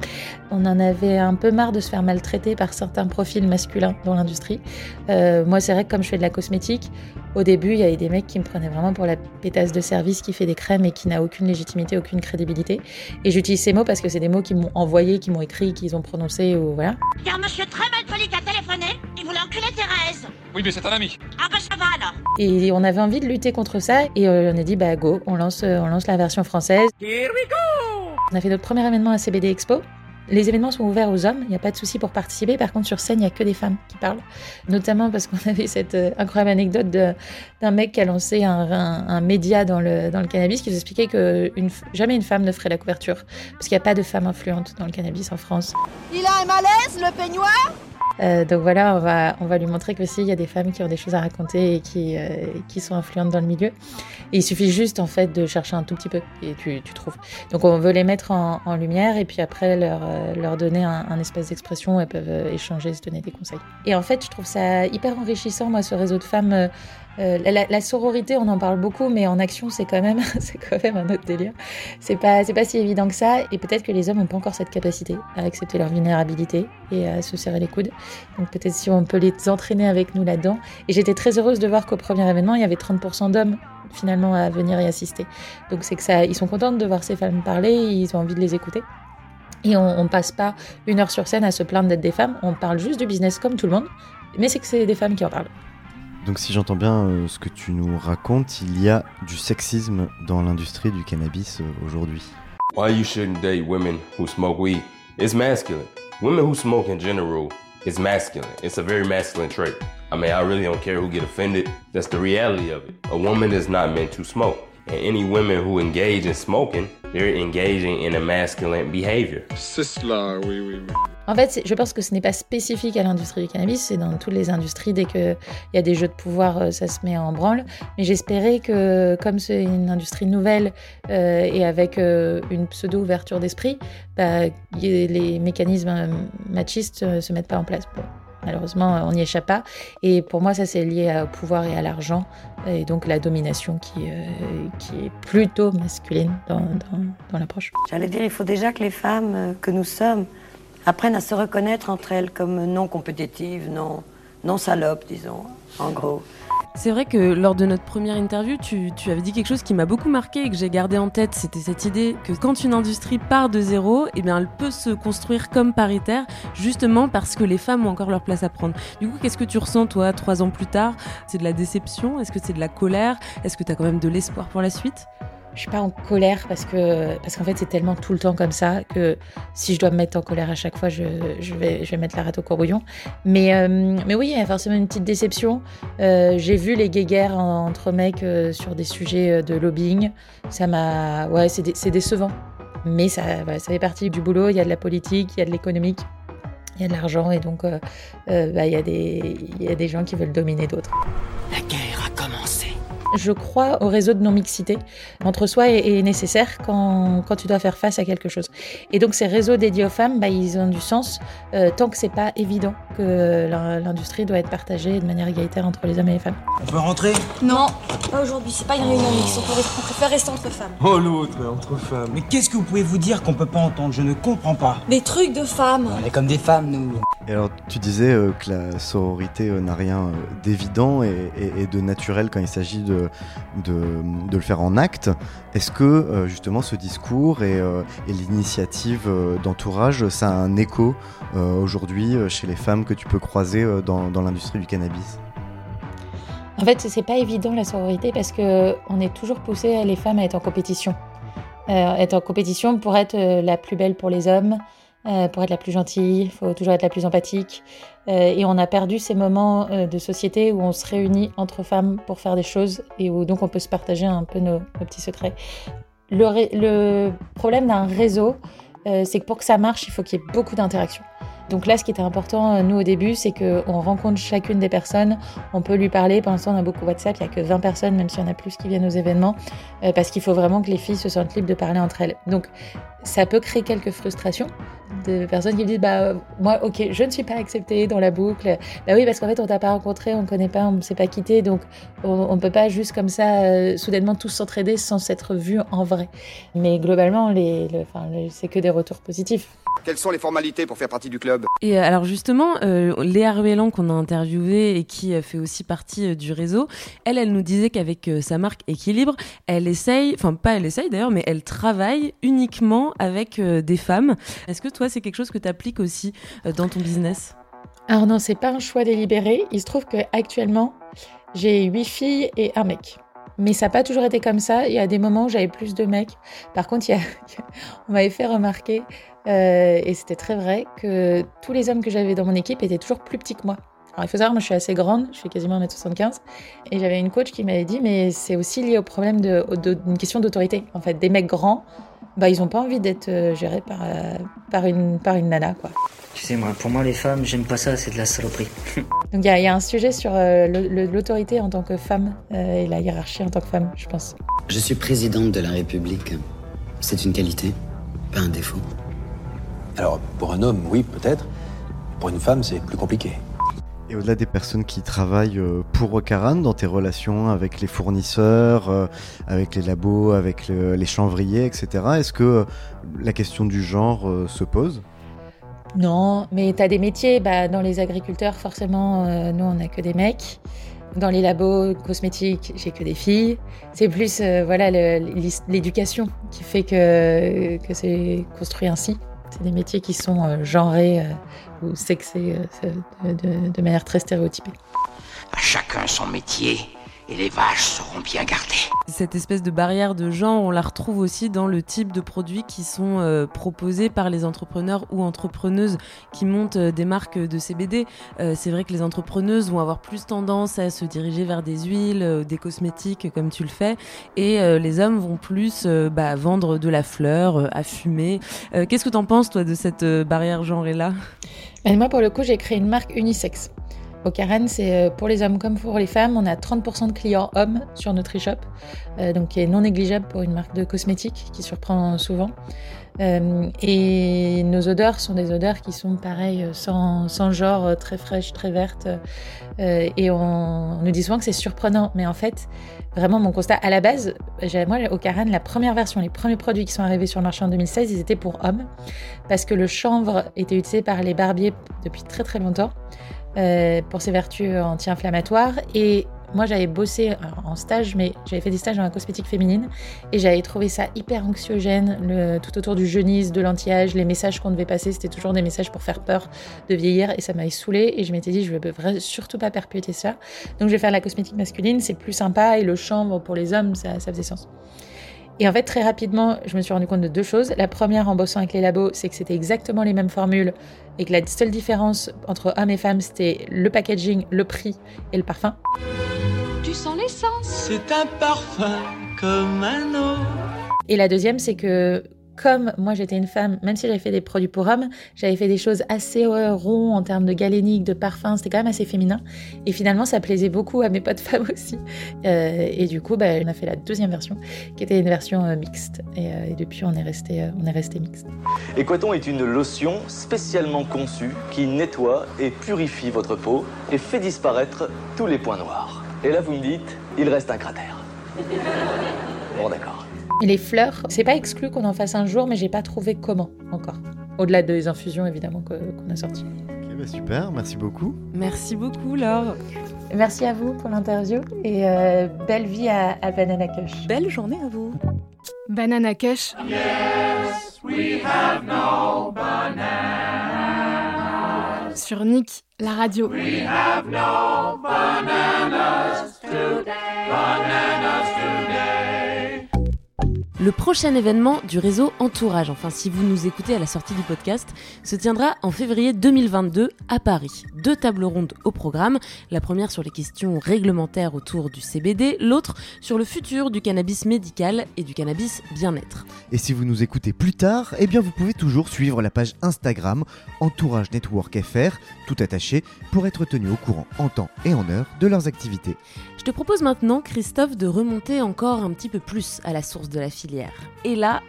On en avait un peu marre de se faire maltraiter par certains profils masculins dans l'industrie. Moi, c'est vrai que comme je fais de la cosmétique, au début, il y avait des mecs qui me prenaient vraiment pour la pétasse de service qui fait des crèmes et qui n'a aucune légitimité, aucune crédibilité. Et j'utilise ces mots parce que c'est des mots qui m'ont envoyé, qui m'ont écrit, qu'ils ont prononcé ou voilà. Car monsieur très mal poli qui a téléphoné, il voulait enculer Thérèse. Oui, mais c'est un ami. Ah bah ça va alors. Et on avait envie de lutter contre ça et euh, on a dit bah go, on lance, euh, on lance la version française. Here we go On a fait notre premier événement à CBD Expo. Les événements sont ouverts aux hommes, il n'y a pas de souci pour participer. Par contre, sur scène, il n'y a que des femmes qui parlent. Notamment parce qu'on avait cette euh, incroyable anecdote d'un mec qui a lancé un, un, un, média dans le, dans le cannabis qui nous expliquait que une, jamais une femme ne ferait la couverture. Parce qu'il n'y a pas de femmes influentes dans le cannabis en France. Il a un malaise, le peignoir? Euh, donc voilà, on va, on va lui montrer que si il y a des femmes qui ont des choses à raconter et qui, euh, qui sont influentes dans le milieu. Et il suffit juste en fait de chercher un tout petit peu et tu, tu trouves. Donc on veut les mettre en, en lumière et puis après leur, euh, leur donner un, un espace d'expression elles peuvent échanger, se donner des conseils. Et en fait, je trouve ça hyper enrichissant moi ce réseau de femmes. Euh, la, sororité, on en parle beaucoup, mais en action, c'est quand même, c'est quand même un autre délire. C'est pas, c'est pas si évident que ça. Et peut-être que les hommes n'ont pas encore cette capacité à accepter leur vulnérabilité et à se serrer les coudes. Donc peut-être si on peut les entraîner avec nous là-dedans. Et j'étais très heureuse de voir qu'au premier événement, il y avait 30% d'hommes finalement à venir y assister. Donc c'est que ça, ils sont contents de voir ces femmes parler, ils ont envie de les écouter. Et on, on passe pas une heure sur scène à se plaindre d'être des femmes. On parle juste du business comme tout le monde, mais c'est que c'est des femmes qui en parlent. Donc si j'entends bien euh, ce que tu nous racontes, il y a du sexisme dans l'industrie du cannabis euh, aujourd'hui. Why you shouldn't date women who smoke weed? It's masculine. Women who smoke in general is masculine. It's a very masculine trait. I mean, I really don't care who get offended. That's the reality of it. A woman is not meant to smoke. And any women who engage in smoking, they're engaging in a masculine behavior. C'est cela, oui, oui, oui. En fait, je pense que ce n'est pas spécifique à l'industrie du cannabis, c'est dans toutes les industries. Dès qu'il y a des jeux de pouvoir, euh, ça se met en branle. Mais j'espérais que, comme c'est une industrie nouvelle euh, et avec euh, une pseudo-ouverture d'esprit, bah, les mécanismes machistes ne se mettent pas en place. Bon, malheureusement, on n'y échappe pas. Et pour moi, ça, c'est lié au pouvoir et à l'argent. Et donc la domination qui, euh, qui est plutôt masculine dans, dans, dans l'approche. J'allais dire, il faut déjà que les femmes euh, que nous sommes apprennent à se reconnaître entre elles comme non compétitives, non, non salopes, disons, en gros. C'est vrai que lors de notre première interview, tu, avais dit quelque chose qui m'a beaucoup marqué et que j'ai gardé en tête. C'était cette idée que quand une industrie part de zéro, eh bien, elle peut se construire comme paritaire, justement parce que les femmes ont encore leur place à prendre. Du coup, qu'est-ce que tu ressens, toi, trois ans plus tard? C'est de la déception? Est-ce que c'est de la colère? Est-ce que tu as quand même de l'espoir pour la suite? Je suis pas en colère parce que parce qu'en fait c'est tellement tout le temps comme ça que si je dois me mettre en colère à chaque fois, je, vais je vais mettre la rate au courbouillon. Mais euh, mais oui, il y a forcément une petite déception. Euh, J'ai vu les guéguerres en- entre mecs euh, sur des sujets de lobbying. Ça m'a ouais c'est c'est décevant. Mais ça ça fait partie du boulot. Il y a de la politique, il y a de l'économique. Il y a de l'argent et donc bah, il, y a des, il y a des gens qui veulent dominer d'autres. La guerre. Je crois au réseau de non-mixité. Entre soi est, est nécessaire quand, quand tu dois faire face à quelque chose. Et donc ces réseaux dédiés aux femmes, bah, ils ont du sens euh, tant que c'est pas évident que l'in- l'industrie doit être partagée de manière égalitaire entre les hommes et les femmes. On peut rentrer? Non, pas aujourd'hui, c'est pas une réunion mixte, on, préfère rester entre femmes. Oh l'autre, entre femmes. Mais qu'est-ce que vous pouvez vous dire qu'on peut pas entendre? Je ne comprends pas. Des trucs de femmes. On est comme des femmes, nous. Et alors, tu disais euh, que la sororité euh, n'a rien euh, d'évident et, et- et de naturel quand il s'agit de, de, le faire en acte. Est-ce que euh, justement ce discours et, euh, l'initiative euh, d'entourage, ça a un écho aujourd'hui chez les femmes que tu peux croiser dans, l'industrie du cannabis? En fait, c'est pas évident la sororité parce que on est toujours poussé les femmes à être en compétition, être en compétition pour être la plus belle pour les hommes, euh, pour être la plus gentille. Il faut toujours être la plus empathique. Euh, et on a perdu ces moments euh, de société où on se réunit entre femmes pour faire des choses et où donc on peut se partager un peu nos, petits secrets. Le, le problème d'un réseau, c'est que pour que ça marche, il faut qu'il y ait beaucoup d'interactions. Donc là, ce qui était important, nous, au début, c'est qu'on rencontre chacune des personnes, on peut lui parler. Pour l'instant, on a beaucoup WhatsApp, il n'y a que 20 personnes, même s'il y en a plus qui viennent aux événements, parce qu'il faut vraiment que les filles se sentent libres de parler entre elles. Donc, ça peut créer quelques frustrations de personnes qui me disent bah euh, moi ok je ne suis pas acceptée dans la boucle. Bah oui parce qu'en fait on t'a pas rencontré on ne connaît pas on ne s'est pas quitté. Donc on, on peut pas juste comme ça euh, soudainement tous s'entraider sans s'être vus en vrai. Mais globalement les, le- enfin, le- c'est que des retours positifs. Quelles sont les formalités pour faire partie du club? Et euh, alors justement, euh, Léa Ruellan qu'on a interviewée et qui fait aussi partie euh, du réseau, elle, elle nous disait qu'avec euh, sa marque Équilibre, elle essaye, enfin pas elle essaye d'ailleurs, mais elle travaille uniquement avec euh, des femmes. Est-ce que toi, c'est quelque chose que tu appliques aussi euh, dans ton business? Alors non, c'est pas un choix délibéré. Il se trouve que actuellement, j'ai huit filles et un mec. Mais ça n'a pas toujours été comme ça. Il y a des moments où j'avais plus de mecs. Par contre, il y a- on m'avait fait remarquer, euh, et c'était très vrai, que tous les hommes que j'avais dans mon équipe étaient toujours plus petits que moi. Alors il faut savoir, moi je suis assez grande, je fais quasiment 1m75, et j'avais une coach qui m'avait dit, mais c'est aussi lié au problème d'une question d'autorité. En fait, des mecs grands, bah, ils n'ont pas envie d'être euh, gérés par, euh, par, une, par une nana, quoi. Tu sais, moi, pour moi, les femmes, j'aime pas ça, c'est de la saloperie. Donc il y, a- il y a un sujet sur euh, l'autorité en tant que femme euh, et la hiérarchie en tant que femme, je pense. Je suis présidente de la République. C'est une qualité, pas un défaut. Alors, pour un homme, oui, peut-être. Pour une femme, c'est plus compliqué. Et au-delà des personnes qui travaillent euh, pour Ocaran, dans tes relations avec les fournisseurs, euh, avec les labos, avec le- les chanvriers, etc., est-ce que euh, la question du genre se pose? Non, mais tu as des métiers, bah, dans les agriculteurs, forcément, nous, on n'a que des mecs. Dans les labos cosmétiques, j'ai que des filles. C'est plus voilà l'éducation qui fait que, que c'est construit ainsi. C'est des métiers qui sont euh, genrés euh, ou sexés euh, de, manière très stéréotypée. À chacun son métier et les vaches seront bien gardées. Cette espèce de barrière de genre, on la retrouve aussi dans le type de produits qui sont euh, proposés par les entrepreneurs ou entrepreneuses qui montent euh, des marques de CBD. Euh, c'est vrai que les entrepreneuses vont avoir plus tendance à se diriger vers des huiles, des cosmétiques comme tu le fais, et les hommes vont plus bah, vendre de la fleur, à fumer. Qu'est-ce que tu en penses toi de cette barrière genrée-là Moi pour le coup j'ai créé une marque unisexe. Au Karen, c'est euh, pour les hommes comme pour les femmes. On a 30% de clients hommes sur notre e-shop, euh, donc qui est non négligeable pour une marque de cosmétiques qui surprend souvent. Euh, et nos odeurs sont des odeurs qui sont pareilles, sans, sans genre, très fraîches, très vertes. et on, nous dit souvent que c'est surprenant, mais en fait, vraiment mon constat à la base, moi au Karen, la première version, les premiers produits qui sont arrivés sur le marché en 2016, ils étaient pour hommes, parce que le chanvre était utilisé par les barbiers depuis très très longtemps. Euh, pour ses vertus anti-inflammatoires. Et moi, j'avais bossé en stage, mais j'avais fait des stages dans la cosmétique féminine et j'avais trouvé ça hyper anxiogène, tout autour du jeunisme, de l'anti-âge, les messages qu'on devait passer, c'était toujours des messages pour faire peur de vieillir et ça m'avait saoulé et je m'étais dit, je ne veux surtout pas perpétuer ça. Donc, je vais faire la cosmétique masculine, c'est plus sympa et le chanvre pour les hommes, ça, ça faisait sens. Et en fait, très rapidement, je me suis rendu compte de deux choses. La première, en bossant avec les labos, c'est que c'était exactement les mêmes formules et que la seule différence entre hommes et femmes, c'était le packaging, le prix et le parfum. Tu sens l'essence C'est un parfum comme un autre. Et la deuxième, c'est que comme moi j'étais une femme, même si j'avais fait des produits pour hommes, j'avais fait des choses assez euh, ronds en termes de galénique, de parfum, c'était quand même assez féminin. Et finalement, ça plaisait beaucoup à mes potes femmes aussi. Euh, et du coup, bah, on a fait la deuxième version, qui était une version euh, mixte. Et, depuis, on est resté, on est resté mixte. Équaton est une lotion spécialement conçue qui nettoie et purifie votre peau et fait disparaître tous les points noirs. Et là, vous me dites, il reste un cratère. Bon, d'accord. Et les fleurs, c'est pas exclu qu'on en fasse un jour, mais j'ai pas trouvé comment encore. Au-delà des infusions évidemment qu'on a sorties. Ok, bah super, merci beaucoup. Merci beaucoup Laure. Merci à vous pour l'interview et euh, belle vie à, Banana Kush. Belle journée à vous. Banana Kush. Yes, we have no Sur Nick, la radio. We have no bananas today. Bananas today. Le prochain événement du réseau Entourage, enfin si vous nous écoutez à la sortie du podcast, se tiendra en février 2022 à Paris. Deux tables rondes au programme, la première sur les questions réglementaires autour du CBD, l'autre sur le futur du cannabis médical et du cannabis bien-être. Et si vous nous écoutez plus tard, eh bien vous pouvez toujours suivre la page Instagram Entourage Network FR, tout attaché, pour être tenu au courant en temps et en heure de leurs activités. Je te propose maintenant, Christophe, de remonter encore un petit peu plus à la source de la filière. Et là,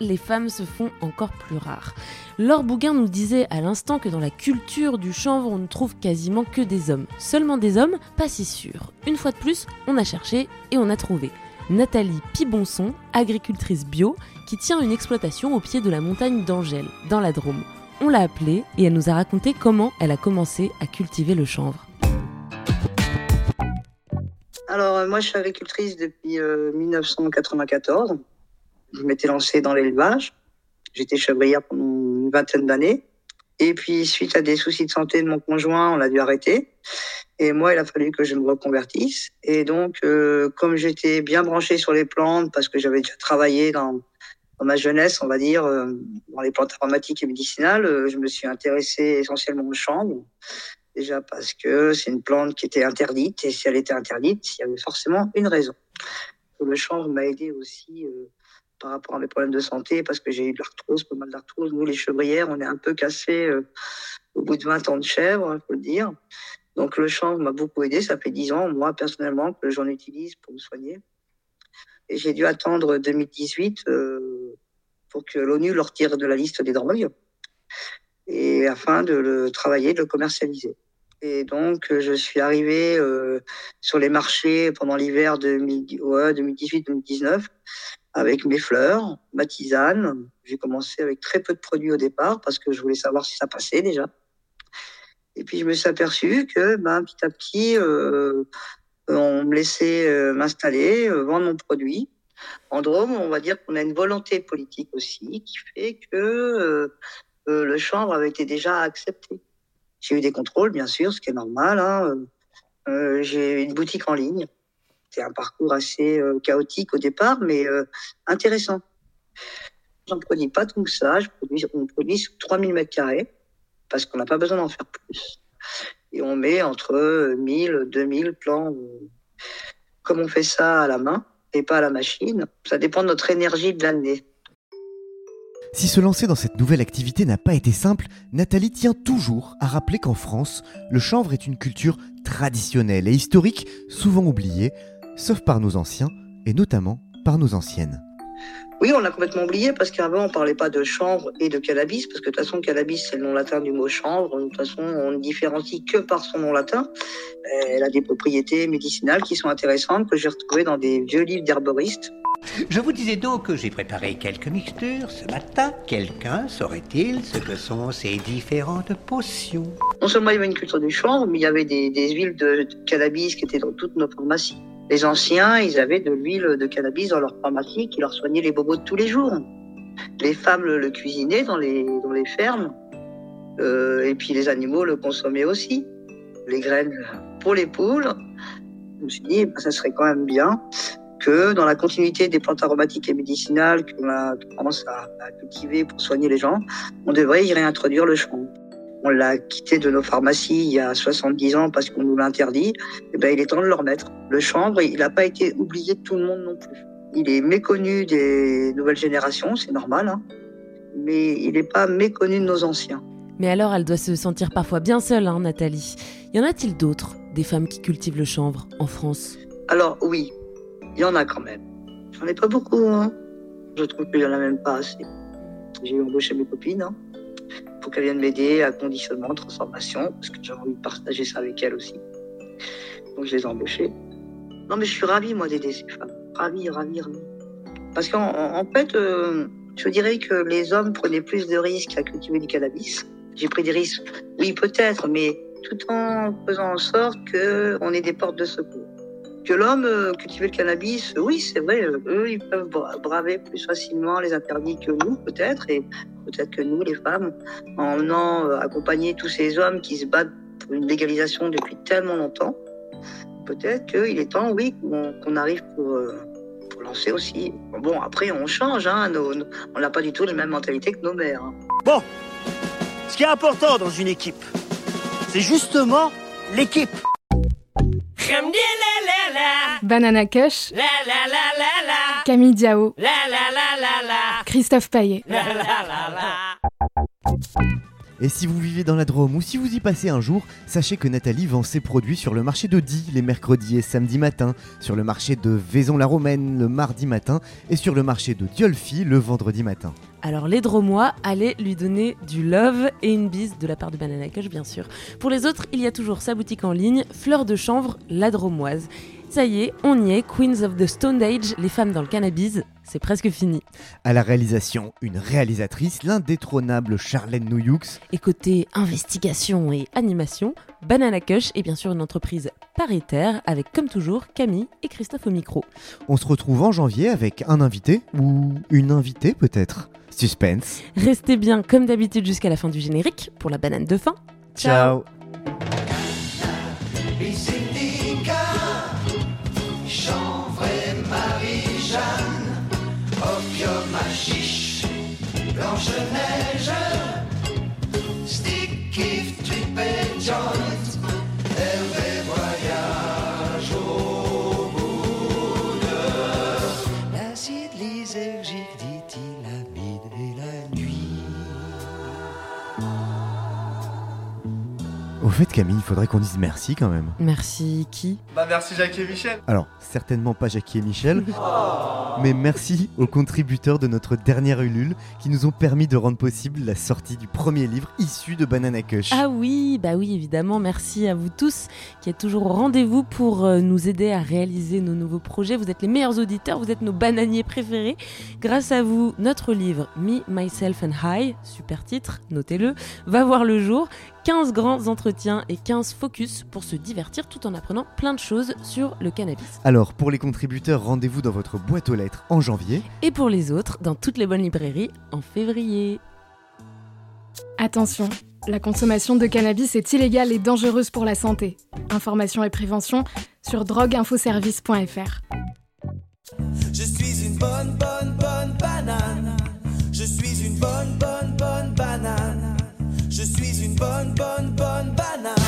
les femmes se font encore plus rares. Laure Bouguin nous disait à l'instant que dans la culture du chanvre, on ne trouve quasiment que des hommes. Seulement des hommes, pas si sûr. Une fois de plus, on a cherché et on a trouvé. Nathalie Pibonson, agricultrice bio, qui tient une exploitation au pied de la montagne d'Angèle, dans la Drôme. On l'a appelée et elle nous a raconté comment elle a commencé à cultiver le chanvre. Alors, euh, moi, je suis agricultrice depuis 1994. Euh, je m'étais lancée dans l'élevage. J'étais chevrière pendant une vingtaine d'années. Et puis, suite à des soucis de santé de mon conjoint, on a dû arrêter. Et moi, il a fallu que je me reconvertisse. Et donc, euh, comme j'étais bien branchée sur les plantes, parce que j'avais déjà travaillé dans, dans, ma jeunesse, on va dire, dans les plantes aromatiques et médicinales, je me suis intéressée essentiellement aux chambres. Déjà parce que c'est une plante qui était interdite et si elle était interdite, il y avait forcément une raison. Le chanvre m'a aidé aussi euh, par rapport à mes problèmes de santé parce que j'ai eu de l'arthrose, pas mal d'arthrose. Nous, les chevrières, on est un peu cassés euh, au bout de 20 ans de chèvre, il faut le dire. Donc le chanvre m'a beaucoup aidé. Ça fait 10 ans, moi, personnellement, que j'en utilise pour me soigner. Et j'ai dû attendre 2018 euh, pour que l'ONU le retire de la liste des drogues et afin de le travailler, de le commercialiser. Et donc, euh, je suis arrivée euh, sur les marchés pendant l'hiver 2018-2019 avec mes fleurs, ma tisane. J'ai commencé avec très peu de produits au départ parce que je voulais savoir si ça passait déjà. Et puis, je me suis aperçue que ben, petit à petit, euh, on me laissait euh, m'installer, vendre mon produit. En Drôme, on va dire qu'on a une volonté politique aussi qui fait que le chanvre avait été déjà accepté. J'ai eu des contrôles, bien sûr, ce qui est normal. Hein. Euh, j'ai une boutique en ligne. C'était un parcours assez euh, chaotique au départ, mais euh, intéressant. J'en produis pas tout ça. Je produis, on produit sur 3000 mètres carrés parce qu'on n'a pas besoin d'en faire plus. Et on met entre 1000, 2000 plants. Comme on fait ça à la main pas la machine, ça dépend de notre énergie de l'année. Si se lancer dans cette nouvelle activité n'a pas été simple, Nathalie tient toujours à rappeler qu'en France, le chanvre est une culture traditionnelle et historique, souvent oubliée, sauf par nos anciens et notamment par nos anciennes. Oui, on l'a complètement oublié parce qu'avant on parlait pas de chanvre et de cannabis parce que de toute façon cannabis c'est le nom latin du mot chanvre. De toute façon on ne différencie que par son nom latin. Elle a des propriétés médicinales qui sont intéressantes que j'ai retrouvées dans des vieux livres d'herboristes. Je vous disais donc que j'ai préparé quelques mixtures ce matin. Quelqu'un saurait-il ce que sont ces différentes potions? Non seulement il y avait une culture du chanvre, mais il y avait des, des huiles de cannabis qui étaient dans toutes nos pharmacies. Les anciens, ils avaient de l'huile de cannabis dans leur pharmacie qui leur soignait les bobos de tous les jours. Les femmes le, cuisinaient dans les, dans les fermes. Euh, et puis les animaux le consommaient aussi. Les graines pour les poules. Je me suis dit, bah, ça serait quand même bien que dans la continuité des plantes aromatiques et médicinales qu'on a à, à, cultiver pour soigner les gens, on devrait y réintroduire le chanvre. On l'a quitté de nos pharmacies il y a 70 ans parce qu'on nous l'interdit. Eh ben, il est temps de le remettre. Le chanvre, il n'a pas été oublié de tout le monde non plus. Il est méconnu des nouvelles générations, c'est normal, hein, mais il n'est pas méconnu de nos anciens. Mais alors, elle doit se sentir parfois bien seule, hein, Nathalie. Y en a-t-il d'autres, des femmes qui cultivent le chanvre en France? Alors oui, il y en a quand même. J'en ai pas beaucoup. Hein. Je trouve qu'il y en a même pas assez. J'ai embauché mes copines hein, pour qu'elles viennent m'aider à conditionnement, transformation, parce que j'ai envie de partager ça avec elles aussi. Donc je les ai embauchées. Non mais je suis ravie moi d'aider ces femmes. Ravie, ravie, ravie. Parce qu'en en, en fait, euh, je dirais que les hommes prenaient plus de risques à cultiver du cannabis. J'ai pris des risques, oui peut-être, mais tout en faisant en sorte qu'on ait des portes de secours que l'homme euh, cultiver le cannabis, oui, c'est vrai, euh, eux, ils peuvent bra braver plus facilement les interdits que nous, peut-être, et peut-être que nous, les femmes, en venant euh, accompagner tous ces hommes qui se battent pour une légalisation depuis tellement longtemps, peut-être qu'il est temps, oui, qu'on qu arrive pour, euh, lancer aussi. Bon, après, on change, hein, on n'a pas du tout les mêmes mentalités que nos mères. Hein. Bon, ce qui est important dans une équipe, c'est justement l'équipe. Banana Kush, Camille Diao, Christophe Paillet. Et si vous vivez dans la Drôme ou si vous y passez un jour, sachez que Nathalie vend ses produits sur le marché de Die les mercredis et samedis matins, sur le marché de Vaison-la-Romaine le mardi matin et sur le marché de Diolfi le vendredi matin. Alors les Dromois, allez lui donner du love et une bise de la part de Banana Kush bien sûr. Pour les autres, il y a toujours sa boutique en ligne, Fleur de Chanvre, la Dromoise. Ça y est, on y est, Queens of the Stone Age, les femmes dans le cannabis, c'est presque fini. À la réalisation, une réalisatrice, l'indétrônable Charlène Nouyoux. Et côté investigation et animation, Banana Kush est bien sûr une entreprise paritaire avec comme toujours Camille et Christophe au micro. On se retrouve en janvier avec un invité ou une invitée peut-être. Suspense. Restez bien comme d'habitude jusqu'à la fin du générique pour la banane de fin. Ciao. Blanche-Neige, Trip et fait, Camille, il faudrait qu'on dise merci quand même. Merci qui? Bah merci Jackie et Michel. Alors, certainement pas Jackie et Michel, mais merci aux contributeurs de notre dernière Ulule qui nous ont permis de rendre possible la sortie du premier livre issu de Banana Kush. Ah oui, bah oui, évidemment, merci à vous tous qui êtes toujours au rendez-vous pour euh, nous aider à réaliser nos nouveaux projets. Vous êtes les meilleurs auditeurs, vous êtes nos bananiers préférés. Grâce à vous, notre livre Me, Myself and High, super titre, notez-le, va voir le jour. 15 grands entretiens et 15 focus pour se divertir tout en apprenant plein de choses sur le cannabis. Alors, pour les contributeurs, rendez-vous dans votre boîte aux lettres en janvier. Et pour les autres, dans toutes les bonnes librairies en février. Attention, la consommation de cannabis est illégale et dangereuse pour la santé. Information et prévention sur drogueinfoservice.fr. Je suis une bonne, bonne, bonne banane. Je suis une bonne, bonne, bonne banane. Je suis une bonne, bonne, bonne banane.